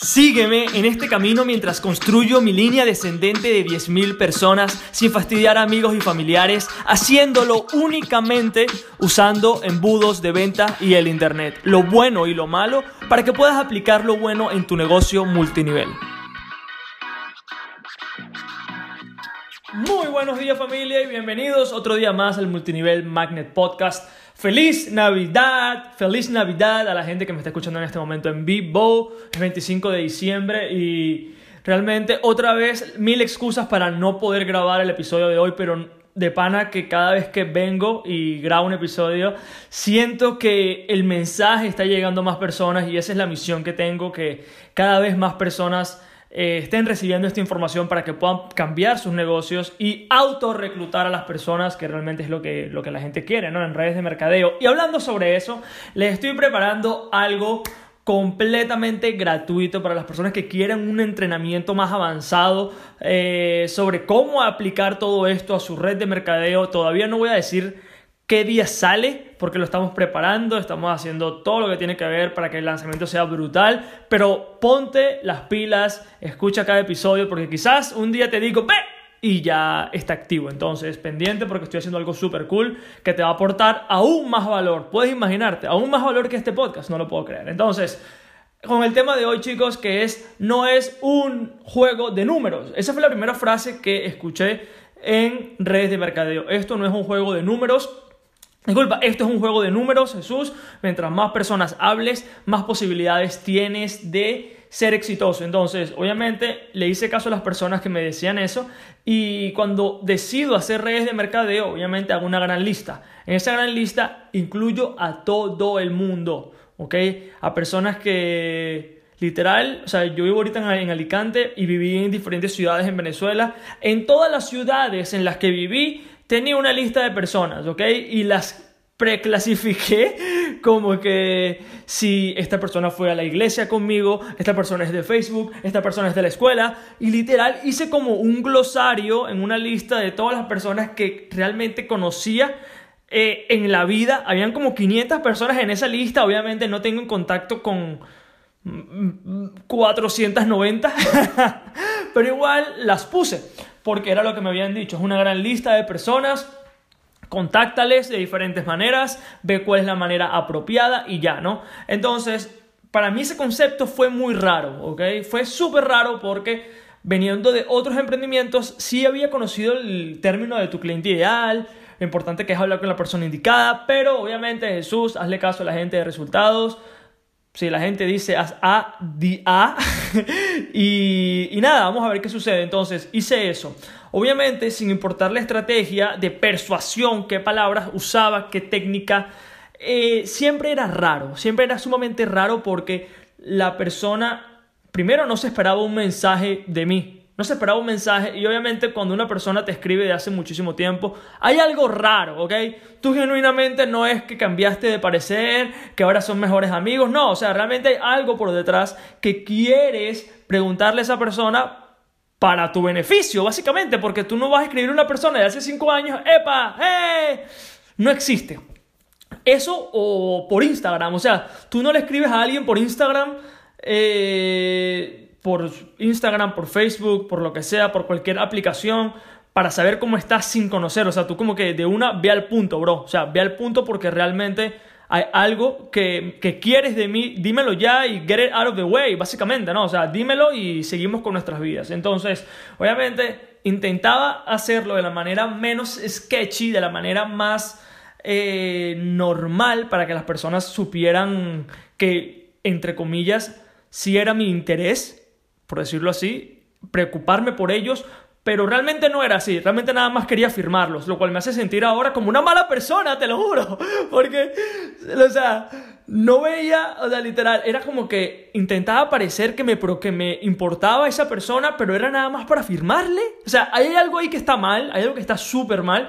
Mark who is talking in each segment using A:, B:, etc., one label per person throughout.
A: Sígueme en este camino mientras construyo mi línea descendente de 10.000 personas sin fastidiar a amigos y familiares, haciéndolo únicamente usando embudos de venta y el Internet, lo bueno y lo malo, para que puedas aplicar lo bueno en tu negocio multinivel. Muy buenos días familia y bienvenidos otro día más al Multinivel Magnet Podcast. Feliz Navidad, feliz Navidad a la gente que me está escuchando en este momento en vivo. Es 25 de diciembre y realmente otra vez mil excusas para no poder grabar el episodio de hoy, pero de pana que cada vez que vengo y grabo un episodio, siento que el mensaje está llegando a más personas y esa es la misión que tengo, que cada vez más personas eh, estén recibiendo esta información para que puedan cambiar sus negocios y autorreclutar a las personas, que realmente es lo que, lo que la gente quiere, ¿no? En redes de mercadeo. Y hablando sobre eso, les estoy preparando algo completamente gratuito para las personas que quieren un entrenamiento más avanzado eh, sobre cómo aplicar todo esto a su red de mercadeo. Todavía no voy a decir qué día sale, porque lo estamos preparando, estamos haciendo todo lo que tiene que ver para que el lanzamiento sea brutal, pero ponte las pilas, escucha cada episodio, porque quizás un día te digo, ve, y ya está activo. Entonces, pendiente porque estoy haciendo algo súper cool que te va a aportar aún más valor. Puedes imaginarte, aún más valor que este podcast, no lo puedo creer. Entonces, con el tema de hoy, chicos, que es, no es un juego de números. Esa fue la primera frase que escuché en redes de mercadeo. Esto no es un juego de números, Disculpa, esto es un juego de números, Jesús. Mientras más personas hables, más posibilidades tienes de ser exitoso. Entonces, obviamente, le hice caso a las personas que me decían eso. Y cuando decido hacer redes de mercadeo, obviamente hago una gran lista. En esa gran lista incluyo a todo el mundo, ¿ok? A personas que Literal, o sea, yo vivo ahorita en Alicante y viví en diferentes ciudades en Venezuela. En todas las ciudades en las que viví, tenía una lista de personas, ¿ok? Y las preclasifiqué como que si esta persona fue a la iglesia conmigo, esta persona es de Facebook, esta persona es de la escuela y literal hice como un glosario en una lista de todas las personas que realmente conocía eh, en la vida. Habían como 500 personas en esa lista, obviamente no tengo en contacto con 490, pero igual las puse porque era lo que me habían dicho, es una gran lista de personas, contáctales de diferentes maneras, ve cuál es la manera apropiada y ya, ¿no? Entonces, para mí ese concepto fue muy raro, ¿ok? Fue súper raro porque veniendo de otros emprendimientos, sí había conocido el término de tu cliente ideal, lo importante que es hablar con la persona indicada, pero obviamente Jesús, hazle caso a la gente de resultados, si la gente dice A, di A. y, y nada, vamos a ver qué sucede. Entonces, hice eso. Obviamente, sin importar la estrategia de persuasión, qué palabras usaba, qué técnica, eh, siempre era raro. Siempre era sumamente raro porque la persona, primero, no se esperaba un mensaje de mí. No se esperaba un mensaje y obviamente cuando una persona te escribe de hace muchísimo tiempo, hay algo raro, ¿ok? Tú genuinamente no es que cambiaste de parecer, que ahora son mejores amigos, no, o sea, realmente hay algo por detrás que quieres preguntarle a esa persona para tu beneficio, básicamente, porque tú no vas a escribir a una persona de hace cinco años, ¡epa! ¡eh! No existe. Eso o por Instagram, o sea, tú no le escribes a alguien por Instagram, eh por Instagram, por Facebook, por lo que sea, por cualquier aplicación, para saber cómo estás sin conocer. O sea, tú como que de una ve al punto, bro. O sea, ve al punto porque realmente hay algo que, que, quieres de mí, dímelo ya y get it out of the way, básicamente, ¿no? O sea, dímelo y seguimos con nuestras vidas. Entonces, obviamente, intentaba hacerlo de la manera menos sketchy, de la manera más eh, normal para que las personas supieran que, entre comillas, si era mi interés por decirlo así, preocuparme por ellos, pero realmente no era así, realmente nada más quería firmarlos, lo cual me hace sentir ahora como una mala persona, te lo juro, porque, o sea, no veía, o sea, literal, era como que intentaba parecer que me, que me importaba esa persona, pero era nada más para firmarle, o sea, hay algo ahí que está mal, hay algo que está súper mal,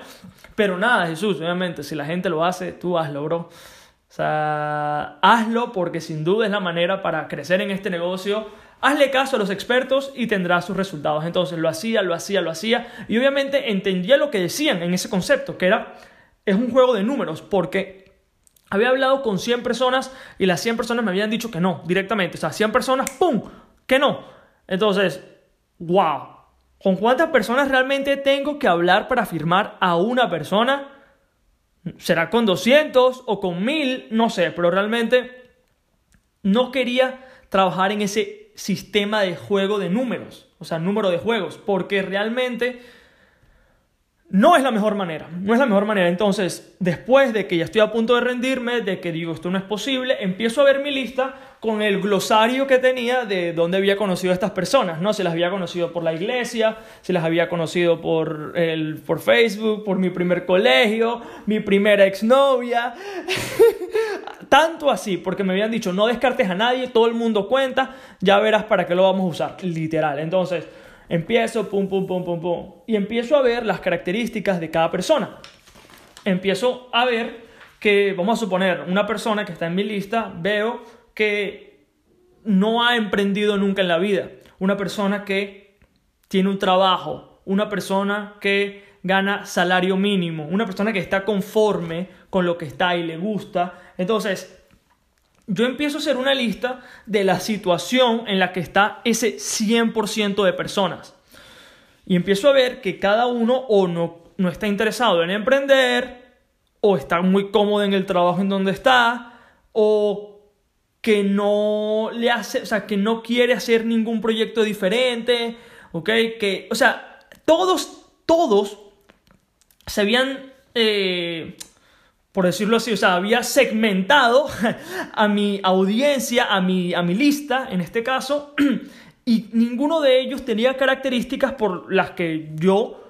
A: pero nada, Jesús, obviamente, si la gente lo hace, tú hazlo, bro. Sea, hazlo porque sin duda es la manera para crecer en este negocio Hazle caso a los expertos y tendrás sus resultados. Entonces lo hacía, lo hacía, lo hacía. Y obviamente entendía lo que decían en ese concepto, que era, es un juego de números, porque había hablado con 100 personas y las 100 personas me habían dicho que no, directamente. O sea, 100 personas, ¡pum! que no. Entonces, wow. ¿Con cuántas personas realmente tengo que hablar para firmar a una persona? ¿Será con 200 o con 1000? No sé, pero realmente no quería trabajar en ese sistema de juego de números, o sea, número de juegos, porque realmente no es la mejor manera, no es la mejor manera. Entonces, después de que ya estoy a punto de rendirme, de que digo esto no es posible, empiezo a ver mi lista con el glosario que tenía de dónde había conocido a estas personas, ¿no? Se las había conocido por la iglesia, se las había conocido por, el, por Facebook, por mi primer colegio, mi primera exnovia. Tanto así, porque me habían dicho, no descartes a nadie, todo el mundo cuenta, ya verás para qué lo vamos a usar, literal. Entonces, Empiezo, pum, pum, pum, pum, pum. Y empiezo a ver las características de cada persona. Empiezo a ver que, vamos a suponer, una persona que está en mi lista, veo que no ha emprendido nunca en la vida. Una persona que tiene un trabajo. Una persona que gana salario mínimo. Una persona que está conforme con lo que está y le gusta. Entonces, yo empiezo a hacer una lista de la situación en la que está ese 100% de personas. Y empiezo a ver que cada uno o no, no está interesado en emprender, o está muy cómodo en el trabajo en donde está, o que no le hace, o sea, que no quiere hacer ningún proyecto diferente, ¿ok? Que, o sea, todos, todos se habían eh, por decirlo así, o sea, había segmentado a mi audiencia, a mi, a mi lista, en este caso, y ninguno de ellos tenía características por las que yo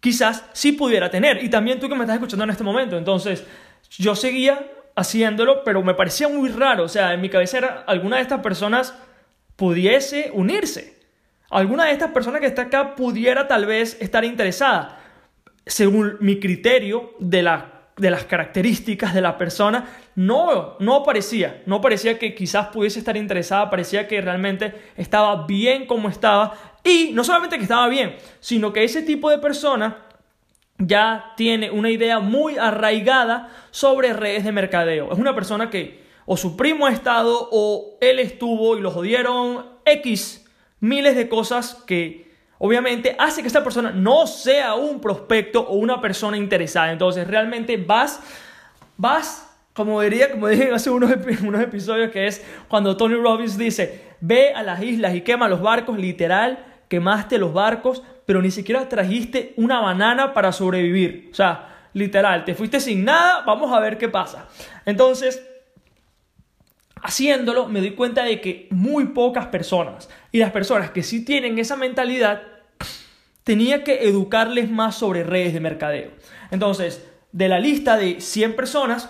A: quizás sí pudiera tener. Y también tú que me estás escuchando en este momento. Entonces, yo seguía haciéndolo, pero me parecía muy raro. O sea, en mi cabeza era alguna de estas personas pudiese unirse. Alguna de estas personas que está acá pudiera tal vez estar interesada. Según mi criterio de la de las características de la persona, no, no parecía, no parecía que quizás pudiese estar interesada, parecía que realmente estaba bien como estaba y no solamente que estaba bien, sino que ese tipo de persona ya tiene una idea muy arraigada sobre redes de mercadeo. Es una persona que o su primo ha estado o él estuvo y lo jodieron X miles de cosas que obviamente hace que esta persona no sea un prospecto o una persona interesada. Entonces realmente vas, vas, como diría, como dije hace unos, unos episodios, que es cuando Tony Robbins dice, ve a las islas y quema los barcos, literal, quemaste los barcos, pero ni siquiera trajiste una banana para sobrevivir. O sea, literal, te fuiste sin nada, vamos a ver qué pasa. Entonces, haciéndolo, me doy cuenta de que muy pocas personas, y las personas que sí tienen esa mentalidad, tenía que educarles más sobre redes de mercadeo. Entonces, de la lista de 100 personas,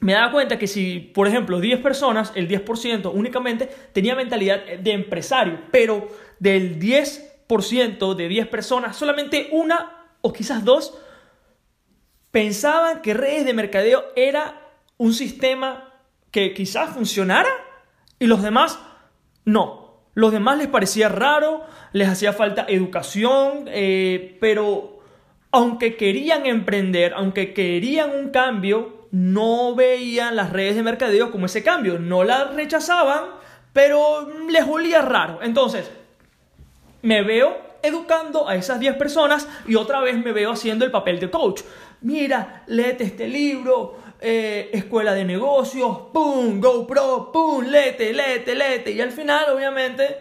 A: me daba cuenta que si, por ejemplo, 10 personas, el 10% únicamente tenía mentalidad de empresario, pero del 10% de 10 personas, solamente una o quizás dos pensaban que redes de mercadeo era un sistema que quizás funcionara y los demás no. Los demás les parecía raro, les hacía falta educación, eh, pero aunque querían emprender, aunque querían un cambio, no veían las redes de mercadeo como ese cambio. No la rechazaban, pero les olía raro. Entonces, me veo educando a esas 10 personas y otra vez me veo haciendo el papel de coach. Mira, léete este libro, eh, escuela de negocios, pum, GoPro, pum, lete, lete, lete. Y al final, obviamente,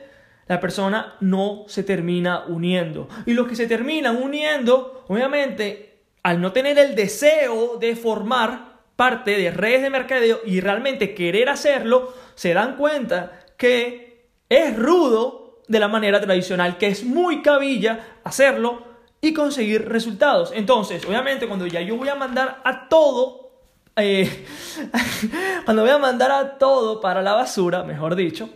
A: la persona no se termina uniendo. Y los que se terminan uniendo, obviamente, al no tener el deseo de formar parte de redes de mercadeo y realmente querer hacerlo, se dan cuenta que es rudo de la manera tradicional, que es muy cabilla hacerlo y conseguir resultados. Entonces, obviamente, cuando ya yo voy a mandar a todo eh, cuando voy a mandar a todo para la basura, mejor dicho,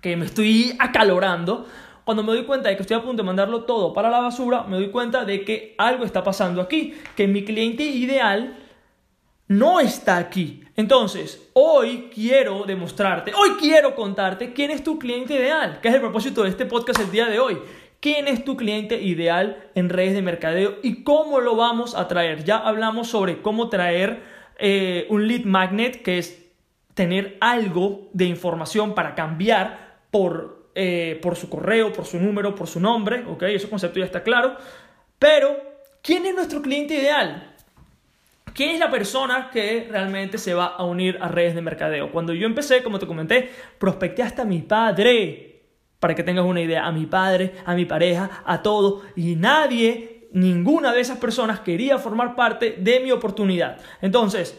A: que me estoy acalorando, cuando me doy cuenta de que estoy a punto de mandarlo todo para la basura, me doy cuenta de que algo está pasando aquí, que mi cliente ideal no está aquí. Entonces, hoy quiero demostrarte, hoy quiero contarte quién es tu cliente ideal, que es el propósito de este podcast el día de hoy. ¿Quién es tu cliente ideal en redes de mercadeo y cómo lo vamos a traer? Ya hablamos sobre cómo traer eh, un lead magnet, que es tener algo de información para cambiar por, eh, por su correo, por su número, por su nombre, ¿ok? Ese concepto ya está claro. Pero, ¿quién es nuestro cliente ideal? ¿Quién es la persona que realmente se va a unir a redes de mercadeo? Cuando yo empecé, como te comenté, prospecté hasta mi padre, para que tengas una idea, a mi padre, a mi pareja, a todo, y nadie, ninguna de esas personas quería formar parte de mi oportunidad. Entonces,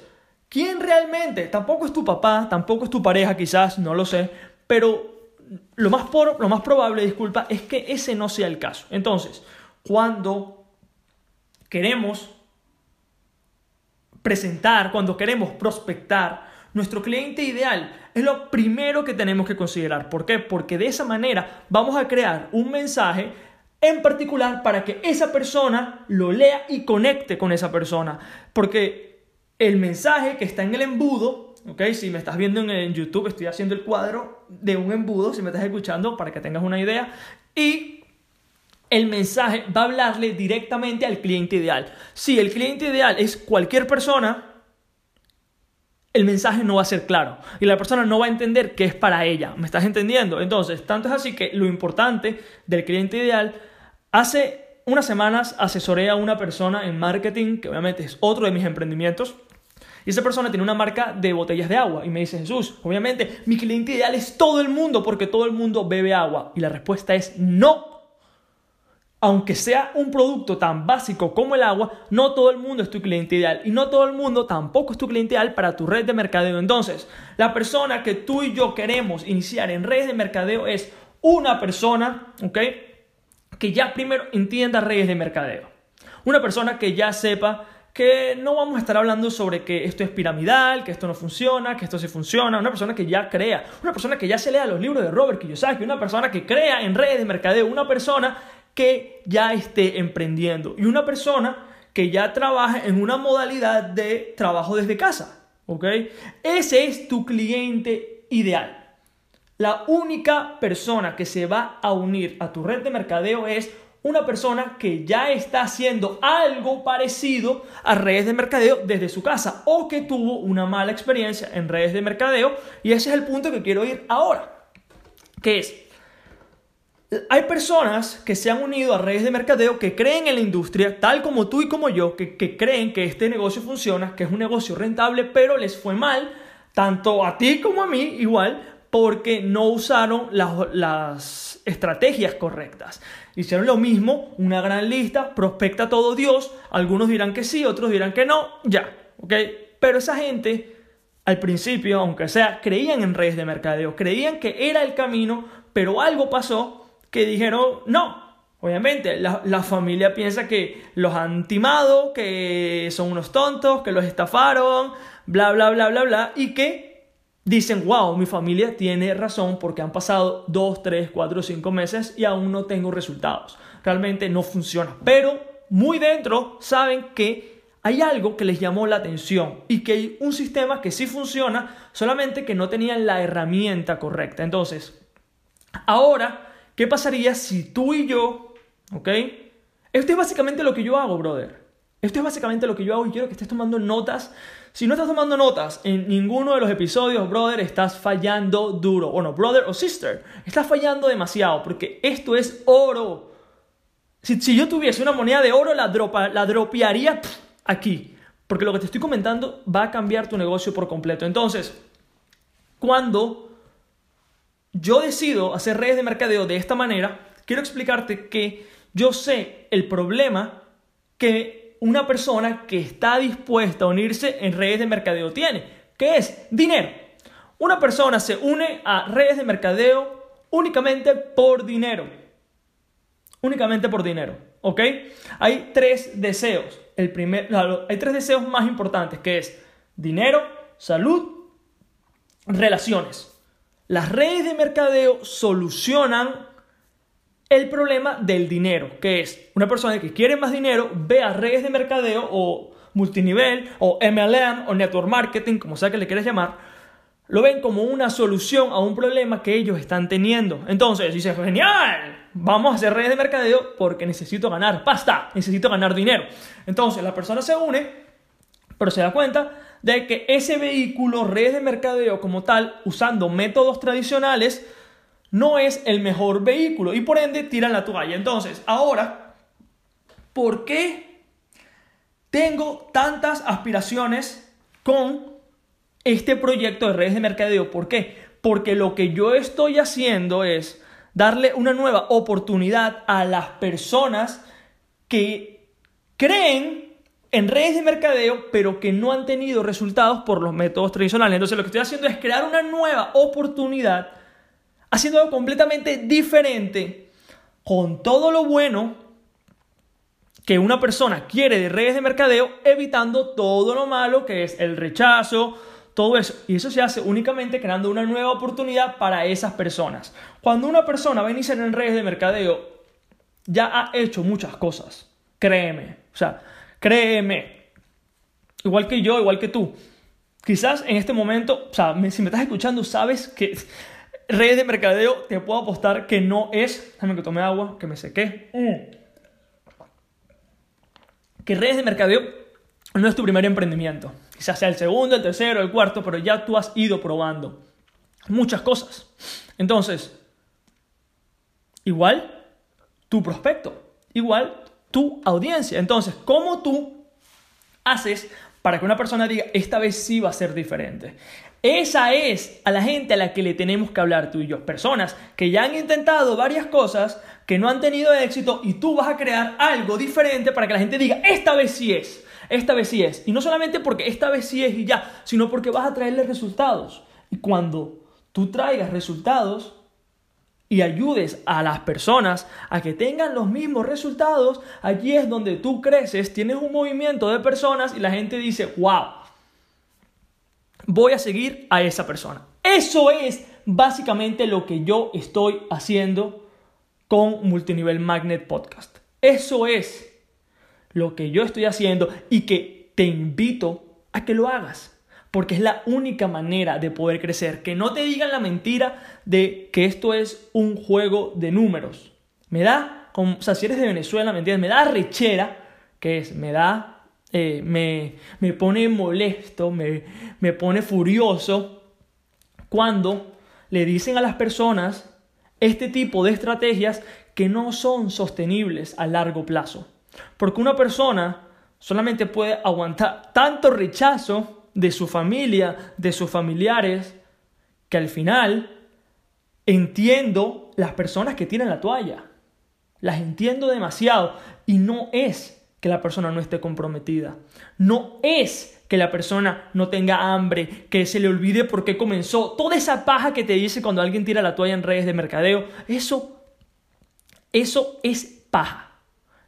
A: ¿quién realmente? Tampoco es tu papá, tampoco es tu pareja, quizás, no lo sé, pero lo más, por, lo más probable, disculpa, es que ese no sea el caso. Entonces, cuando queremos presentar, cuando queremos prospectar, nuestro cliente ideal es lo primero que tenemos que considerar. ¿Por qué? Porque de esa manera vamos a crear un mensaje en particular para que esa persona lo lea y conecte con esa persona. Porque el mensaje que está en el embudo, ¿ok? Si me estás viendo en, YouTube, estoy haciendo el cuadro de un embudo, si me estás escuchando, para que tengas una idea. Y el mensaje va a hablarle directamente al cliente ideal. Si el cliente ideal es cualquier persona, el mensaje no va a ser claro y la persona no va a entender que es para ella. ¿Me estás entendiendo? Entonces, tanto es así que lo importante del cliente ideal, hace unas semanas asesoré a una persona en marketing, que obviamente es otro de mis emprendimientos, y esa persona tiene una marca de botellas de agua y me dice, Jesús, obviamente mi cliente ideal es todo el mundo porque todo el mundo bebe agua. Y la respuesta es no aunque sea un producto tan básico como el agua, no todo el mundo es tu cliente ideal y no todo el mundo tampoco es tu cliente ideal para tu red de mercadeo. Entonces, la persona que tú y yo queremos iniciar en redes de mercadeo es una persona, ¿ok? Que ya primero entienda redes de mercadeo. Una persona que ya sepa que no vamos a estar hablando sobre que esto es piramidal, que esto no funciona, que esto sí funciona, una persona que ya crea, una persona que ya se lea los libros de Robert Kiyosaki, una persona que crea en redes de mercadeo, una persona que ya esté emprendiendo y una persona que ya trabaje en una modalidad de trabajo desde casa. ¿Ok? Ese es tu cliente ideal. La única persona que se va a unir a tu red de mercadeo es una persona que ya está haciendo algo parecido a redes de mercadeo desde su casa o que tuvo una mala experiencia en redes de mercadeo y ese es el punto que quiero ir ahora, que es hay personas que se han unido a redes de mercadeo que creen en la industria, tal como tú y como yo, que, creen que este negocio funciona, que es un negocio rentable, pero les fue mal, tanto a ti como a mí igual, porque no usaron las, estrategias correctas. Hicieron lo mismo, una gran lista, prospecta todo Dios, algunos dirán que sí, otros dirán que no, ya, ¿ok? Pero esa gente, al principio, aunque sea, creían en redes de mercadeo, creían que era el camino, pero algo pasó que dijeron no. Obviamente, la, familia piensa que los han timado, que son unos tontos, que los estafaron, bla, bla, bla, bla, bla, y que dicen, wow, mi familia tiene razón porque han pasado 2, 3, 4, 5 meses y aún no tengo resultados. Realmente no funciona. Pero muy dentro saben que hay algo que les llamó la atención y que hay un sistema que sí funciona, solamente que no tenían la herramienta correcta. Entonces, ahora ¿Qué pasaría si tú y yo, ok? Esto es básicamente lo que yo hago, brother. Esto es básicamente lo que yo hago y quiero que estés tomando notas. Si no estás tomando notas en ninguno de los episodios, brother, estás fallando duro. Bueno, brother o sister, estás fallando demasiado porque esto es oro. Si, yo tuviese una moneda de oro, la, dropa, la dropearía aquí. Porque lo que te estoy comentando va a cambiar tu negocio por completo. Entonces, cuando yo decido hacer redes de mercadeo de esta manera, quiero explicarte que yo sé el problema que una persona que está dispuesta a unirse en redes de mercadeo tiene, que es dinero. Una persona se une a redes de mercadeo únicamente por dinero. Únicamente por dinero, ¿ok? Hay tres deseos. El primer, hay tres deseos más importantes, que es dinero, salud, relaciones. Las redes de mercadeo solucionan el problema del dinero, que es una persona que quiere más dinero, ve a redes de mercadeo o multinivel o MLM o network marketing, como sea que le quieras llamar, lo ven como una solución a un problema que ellos están teniendo. Entonces dice, genial, vamos a hacer redes de mercadeo porque necesito ganar pasta, necesito ganar dinero. Entonces la persona se une, pero se da cuenta de que ese vehículo, redes de mercadeo como tal, usando métodos tradicionales, no es el mejor vehículo y por ende tiran la toalla. Entonces, ahora, ¿por qué tengo tantas aspiraciones con este proyecto de redes de mercadeo? ¿Por qué? Porque lo que yo estoy haciendo es darle una nueva oportunidad a las personas que creen en redes de mercadeo, pero que no han tenido resultados por los métodos tradicionales. Entonces lo que estoy haciendo es crear una nueva oportunidad haciendo algo completamente diferente con todo lo bueno que una persona quiere de redes de mercadeo, evitando todo lo malo que es el rechazo, todo eso. Y eso se hace únicamente creando una nueva oportunidad para esas personas. Cuando una persona va a iniciar en redes de mercadeo, ya ha hecho muchas cosas. Créeme. O sea, créeme. Igual que yo, igual que tú. Quizás en este momento, o sea, si me estás escuchando, sabes que redes de mercadeo, te puedo apostar que no es. Déjame que tome agua, que me sequé. Mm. Que redes de mercadeo no es tu primer emprendimiento. Quizás sea el segundo, el tercero, el cuarto, pero ya tú has ido probando muchas cosas. Entonces, igual tu prospecto, igual tu audiencia. Entonces, ¿cómo tú haces para que una persona diga, esta vez sí va a ser diferente? Esa es a la gente a la que le tenemos que hablar tú y yo. Personas que ya han intentado varias cosas, que no han tenido éxito y tú vas a crear algo diferente para que la gente diga, esta vez sí es, esta vez sí es. Y no solamente porque esta vez sí es y ya, sino porque vas a traerle resultados. Y cuando tú traigas resultados y ayudes a las personas a que tengan los mismos resultados, allí es donde tú creces, tienes un movimiento de personas y la gente dice, wow voy a seguir a esa persona. Eso es básicamente lo que yo estoy haciendo con Multinivel Magnet Podcast. Eso es lo que yo estoy haciendo y que te invito a que lo hagas. Porque es la única manera de poder crecer. Que no te digan la mentira de que esto es un juego de números. Me da, o si eres de Venezuela, ¿me entiendes? Me da rechera, que es, me da eh, me, me, pone molesto, me, me pone furioso cuando le dicen a las personas este tipo de estrategias que no son sostenibles a largo plazo. Porque una persona solamente puede aguantar tanto rechazo de su familia, de sus familiares, que al final entiendo las personas que tienen la toalla. Las entiendo demasiado y no es que la persona no esté comprometida. No es que la persona no tenga hambre, que se le olvide por qué comenzó. Toda esa paja que te dice cuando alguien tira la toalla en redes de mercadeo, eso, eso es paja.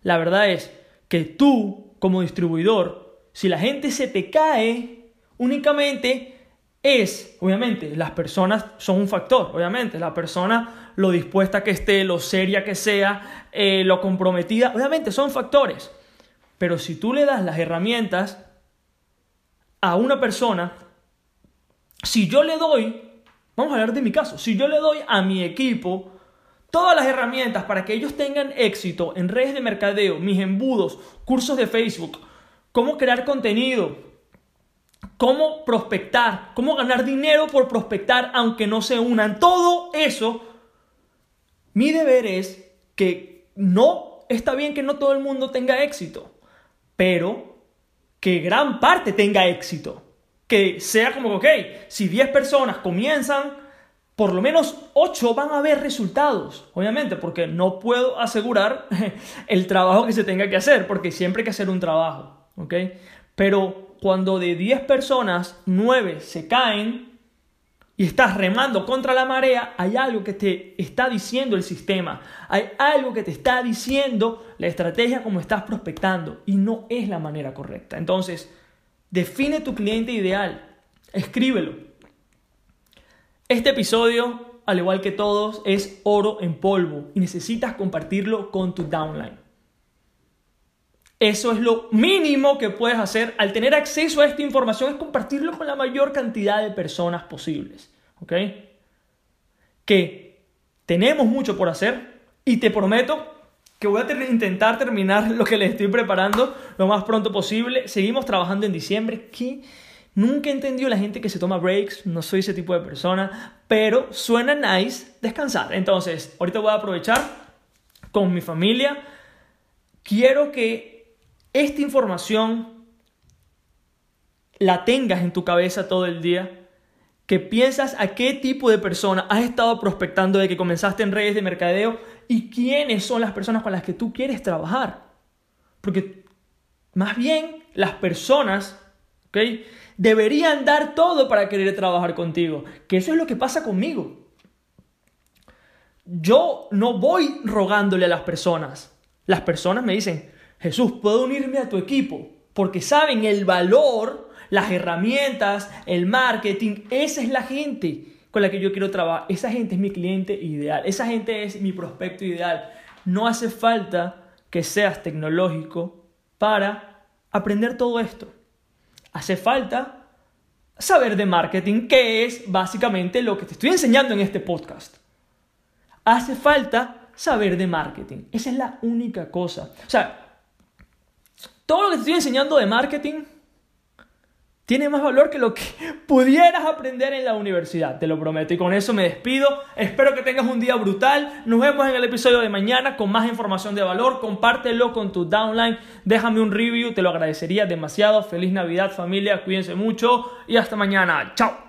A: La verdad es que tú, como distribuidor, si la gente se te cae, únicamente es, obviamente, las personas son un factor, obviamente, la persona, lo dispuesta que esté, lo seria que sea, eh, lo comprometida, obviamente son factores. Pero si tú le das las herramientas a una persona, si yo le doy, vamos a hablar de mi caso, si yo le doy a mi equipo todas las herramientas para que ellos tengan éxito en redes de mercadeo, mis embudos, cursos de Facebook, cómo crear contenido, cómo prospectar, cómo ganar dinero por prospectar aunque no se unan, todo eso, mi deber es que no está bien que no todo el mundo tenga éxito pero que gran parte tenga éxito. Que sea como, ok, si 10 personas comienzan, por lo menos 8 van a ver resultados, obviamente, porque no puedo asegurar el trabajo que se tenga que hacer, porque siempre hay que hacer un trabajo, ¿ok? Pero cuando de 10 personas, 9 se caen, y estás remando contra la marea, hay algo que te está diciendo el sistema, hay algo que te está diciendo la estrategia como estás prospectando y no es la manera correcta. Entonces, define tu cliente ideal, escríbelo. Este episodio, al igual que todos, es oro en polvo y necesitas compartirlo con tu downline. Eso es lo mínimo que puedes hacer al tener acceso a esta información, es compartirlo con la mayor cantidad de personas posibles. ¿Ok? Que tenemos mucho por hacer y te prometo que voy a intentar terminar lo que les estoy preparando lo más pronto posible. Seguimos trabajando en diciembre. Qué Nunca he la gente que se toma breaks, no soy ese tipo de persona, pero suena nice descansar. Entonces, ahorita voy a aprovechar con mi familia. Quiero que esta información la tengas en tu cabeza todo el día que piensas a qué tipo de persona has estado prospectando de que comenzaste en redes de mercadeo y quiénes son las personas con las que tú quieres trabajar. Porque más bien las personas, ¿ok? Deberían dar todo para querer trabajar contigo. Que eso es lo que pasa conmigo. Yo no voy rogándole a las personas. Las personas me dicen, Jesús, puedo unirme a tu equipo. Porque saben el valor las herramientas, el marketing, esa es la gente con la que yo quiero trabajar. Esa gente es mi cliente ideal, esa gente es mi prospecto ideal. No hace falta que seas tecnológico para aprender todo esto. Hace falta saber de marketing, que es básicamente lo que te estoy enseñando en este podcast. Hace falta saber de marketing. Esa es la única cosa. O sea, todo lo que te estoy enseñando de marketing tiene más valor que lo que pudieras aprender en la universidad, te lo prometo. Y con eso me despido. Espero que tengas un día brutal. Nos vemos en el episodio de mañana con más información de valor. Compártelo con tu downline. Déjame un review, te lo agradecería demasiado. Feliz Navidad familia, cuídense mucho y hasta mañana. Chao.